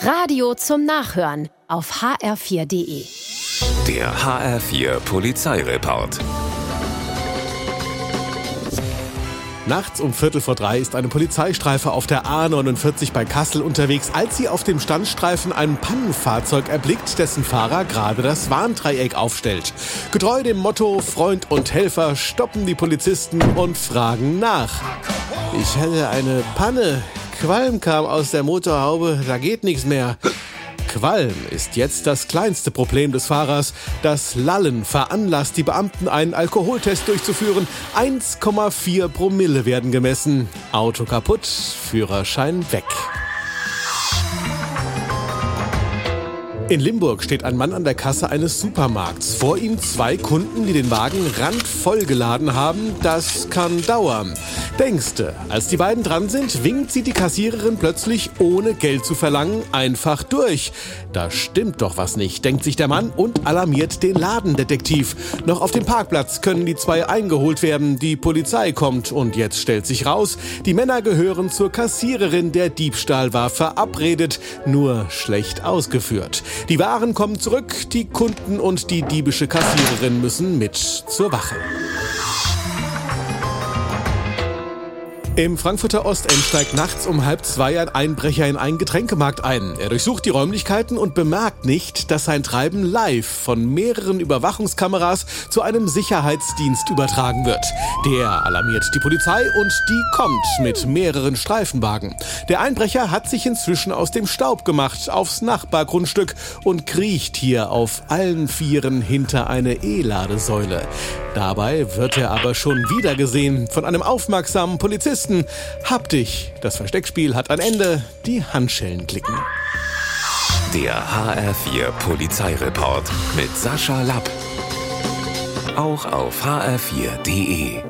Radio zum Nachhören auf hr4.de. Der HR4 Polizeireport. Nachts um Viertel vor drei ist eine Polizeistreife auf der A49 bei Kassel unterwegs, als sie auf dem Standstreifen ein Pannenfahrzeug erblickt, dessen Fahrer gerade das Warndreieck aufstellt. Getreu dem Motto Freund und Helfer stoppen die Polizisten und fragen nach. Ich hatte eine Panne. Qualm kam aus der Motorhaube, da geht nichts mehr. Qualm ist jetzt das kleinste Problem des Fahrers. Das Lallen veranlasst die Beamten, einen Alkoholtest durchzuführen. 1,4 Promille werden gemessen. Auto kaputt, Führerschein weg. In Limburg steht ein Mann an der Kasse eines Supermarkts. Vor ihm zwei Kunden, die den Wagen randvoll geladen haben. Das kann dauern. Denkste, als die beiden dran sind, winkt sie die Kassiererin plötzlich, ohne Geld zu verlangen, einfach durch. Da stimmt doch was nicht, denkt sich der Mann und alarmiert den Ladendetektiv. Noch auf dem Parkplatz können die zwei eingeholt werden. Die Polizei kommt und jetzt stellt sich raus, die Männer gehören zur Kassiererin. Der Diebstahl war verabredet, nur schlecht ausgeführt. Die Waren kommen zurück, die Kunden und die diebische Kassiererin müssen mit zur Wache. Im Frankfurter Ostend steigt nachts um halb zwei ein Einbrecher in einen Getränkemarkt ein. Er durchsucht die Räumlichkeiten und bemerkt nicht, dass sein Treiben live von mehreren Überwachungskameras zu einem Sicherheitsdienst übertragen wird. Der alarmiert die Polizei und die kommt mit mehreren Streifenwagen. Der Einbrecher hat sich inzwischen aus dem Staub gemacht aufs Nachbargrundstück und kriecht hier auf allen Vieren hinter eine E-Ladesäule. Dabei wird er aber schon wieder gesehen von einem aufmerksamen Polizisten Polizisten. Hab dich. Das Versteckspiel hat ein Ende. Die Handschellen klicken. Der HR4 Polizeireport mit Sascha Lapp. Auch auf hr4.de.